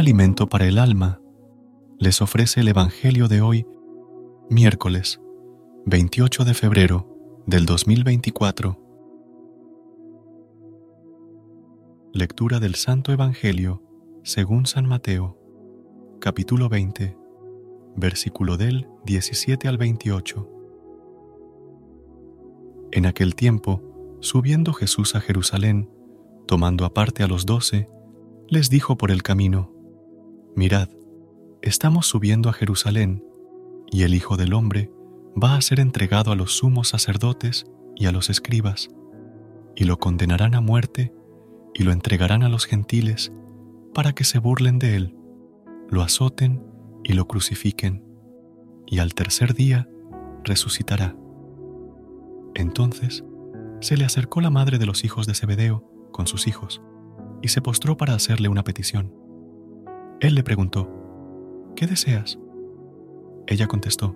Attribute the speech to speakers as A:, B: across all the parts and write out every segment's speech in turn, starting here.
A: alimento para el alma, les ofrece el Evangelio de hoy, miércoles 28 de febrero del 2024. Lectura del Santo Evangelio según San Mateo, capítulo 20, versículo del 17 al 28. En aquel tiempo, subiendo Jesús a Jerusalén, tomando aparte a los doce, les dijo por el camino, Mirad, estamos subiendo a Jerusalén, y el Hijo del Hombre va a ser entregado a los sumos sacerdotes y a los escribas, y lo condenarán a muerte, y lo entregarán a los gentiles, para que se burlen de él, lo azoten y lo crucifiquen, y al tercer día resucitará. Entonces se le acercó la madre de los hijos de Zebedeo con sus hijos, y se postró para hacerle una petición. Él le preguntó, ¿qué deseas? Ella contestó,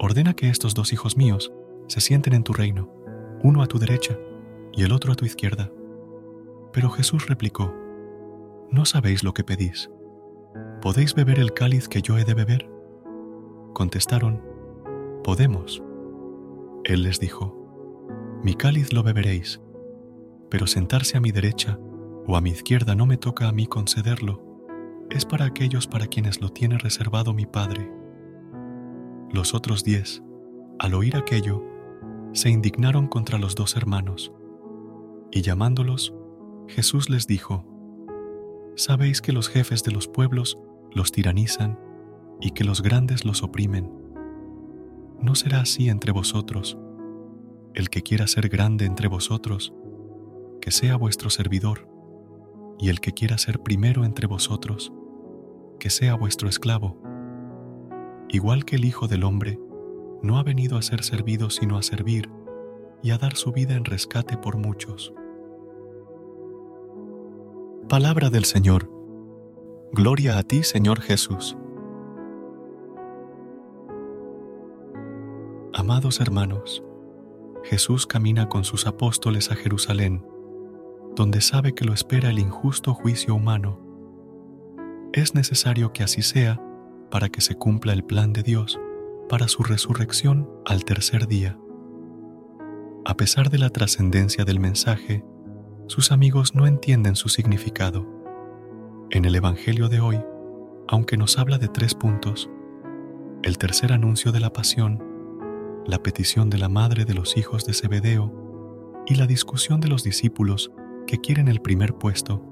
A: ordena que estos dos hijos míos se sienten en tu reino, uno a tu derecha y el otro a tu izquierda. Pero Jesús replicó, ¿no sabéis lo que pedís? ¿Podéis beber el cáliz que yo he de beber? Contestaron, podemos. Él les dijo, mi cáliz lo beberéis, pero sentarse a mi derecha o a mi izquierda no me toca a mí concederlo, es para aquellos para quienes lo tiene reservado mi Padre. Los otros diez, al oír aquello, se indignaron contra los dos hermanos, y llamándolos, Jesús les dijo, Sabéis que los jefes de los pueblos los tiranizan y que los grandes los oprimen. No será así entre vosotros. El que quiera ser grande entre vosotros, que sea vuestro servidor y el que quiera ser primero entre vosotros, que sea vuestro esclavo. Igual que el Hijo del Hombre, no ha venido a ser servido sino a servir y a dar su vida en rescate por muchos. Palabra del Señor. Gloria a ti, Señor Jesús. Amados hermanos, Jesús camina con sus apóstoles a Jerusalén donde sabe que lo espera el injusto juicio humano. Es necesario que así sea para que se cumpla el plan de Dios para su resurrección al tercer día. A pesar de la trascendencia del mensaje, sus amigos no entienden su significado. En el Evangelio de hoy, aunque nos habla de tres puntos, el tercer anuncio de la pasión, la petición de la madre de los hijos de Zebedeo y la discusión de los discípulos que quieren el primer puesto,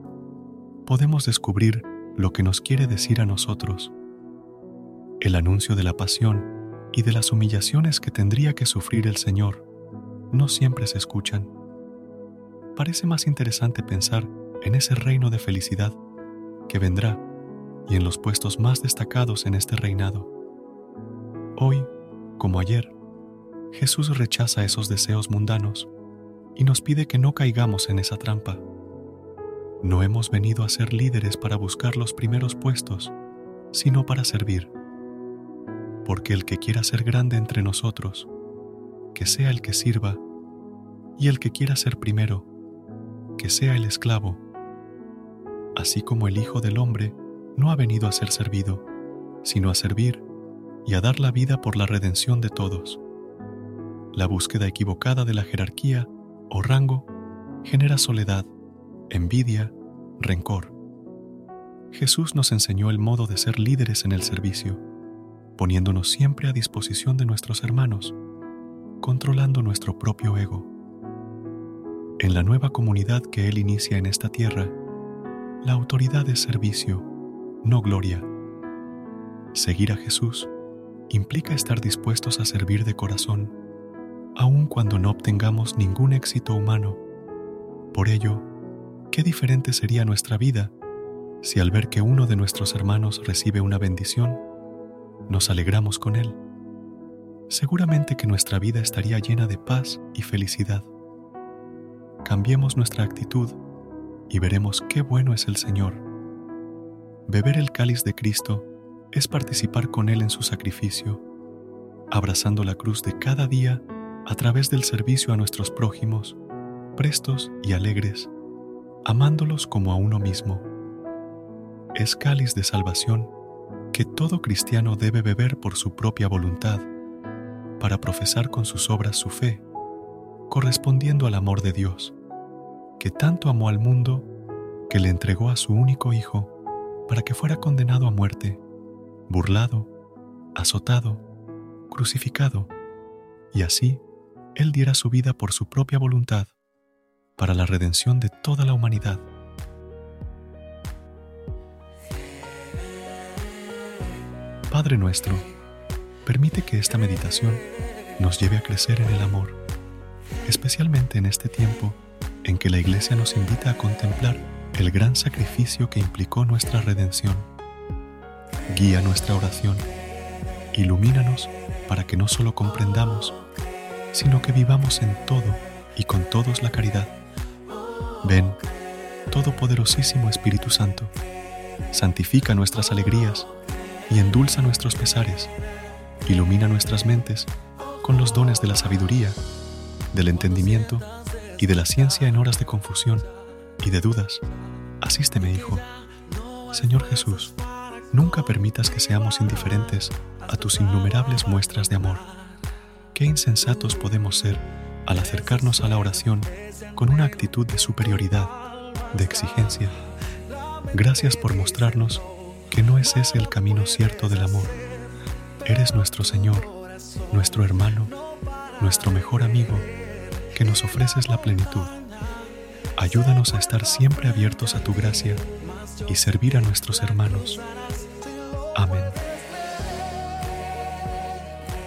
A: podemos descubrir lo que nos quiere decir a nosotros. El anuncio de la pasión y de las humillaciones que tendría que sufrir el Señor no siempre se escuchan. Parece más interesante pensar en ese reino de felicidad que vendrá y en los puestos más destacados en este reinado. Hoy, como ayer, Jesús rechaza esos deseos mundanos y nos pide que no caigamos en esa trampa. No hemos venido a ser líderes para buscar los primeros puestos, sino para servir. Porque el que quiera ser grande entre nosotros, que sea el que sirva, y el que quiera ser primero, que sea el esclavo. Así como el Hijo del Hombre no ha venido a ser servido, sino a servir y a dar la vida por la redención de todos. La búsqueda equivocada de la jerarquía o rango genera soledad, envidia, rencor. Jesús nos enseñó el modo de ser líderes en el servicio, poniéndonos siempre a disposición de nuestros hermanos, controlando nuestro propio ego. En la nueva comunidad que Él inicia en esta tierra, la autoridad es servicio, no gloria. Seguir a Jesús implica estar dispuestos a servir de corazón aun cuando no obtengamos ningún éxito humano. Por ello, qué diferente sería nuestra vida si al ver que uno de nuestros hermanos recibe una bendición, nos alegramos con él. Seguramente que nuestra vida estaría llena de paz y felicidad. Cambiemos nuestra actitud y veremos qué bueno es el Señor. Beber el cáliz de Cristo es participar con Él en su sacrificio, abrazando la cruz de cada día a través del servicio a nuestros prójimos, prestos y alegres, amándolos como a uno mismo. es cáliz de salvación que todo cristiano debe beber por su propia voluntad, para profesar con sus obras su fe, correspondiendo al amor de Dios, que tanto amó al mundo que le entregó a su único Hijo para que fuera condenado a muerte, burlado, azotado, crucificado, y así Él diera su vida por su propia voluntad para la redención de toda la humanidad. Padre nuestro, permite que esta meditación nos lleve a crecer en el amor, especialmente en este tiempo en que la Iglesia nos invita a contemplar el gran sacrificio que implicó nuestra redención. Guía nuestra oración, ilumínanos para que no solo comprendamos, sino que vivamos en todo y con todos la caridad. Ven, Todopoderosísimo Espíritu Santo, santifica nuestras alegrías y endulza nuestros pesares, ilumina nuestras mentes con los dones de la sabiduría, del entendimiento y de la ciencia en horas de confusión y de dudas. Asísteme, Hijo. Señor Jesús, nunca permitas que seamos indiferentes a tus innumerables muestras de amor. Qué insensatos podemos ser al acercarnos a la oración con una actitud de superioridad, de exigencia. Gracias por mostrarnos que no es ese el camino cierto del amor. Eres nuestro Señor, nuestro hermano, nuestro mejor amigo, que nos ofreces la plenitud. Ayúdanos a estar siempre abiertos a tu gracia y servir a nuestros hermanos. Amén.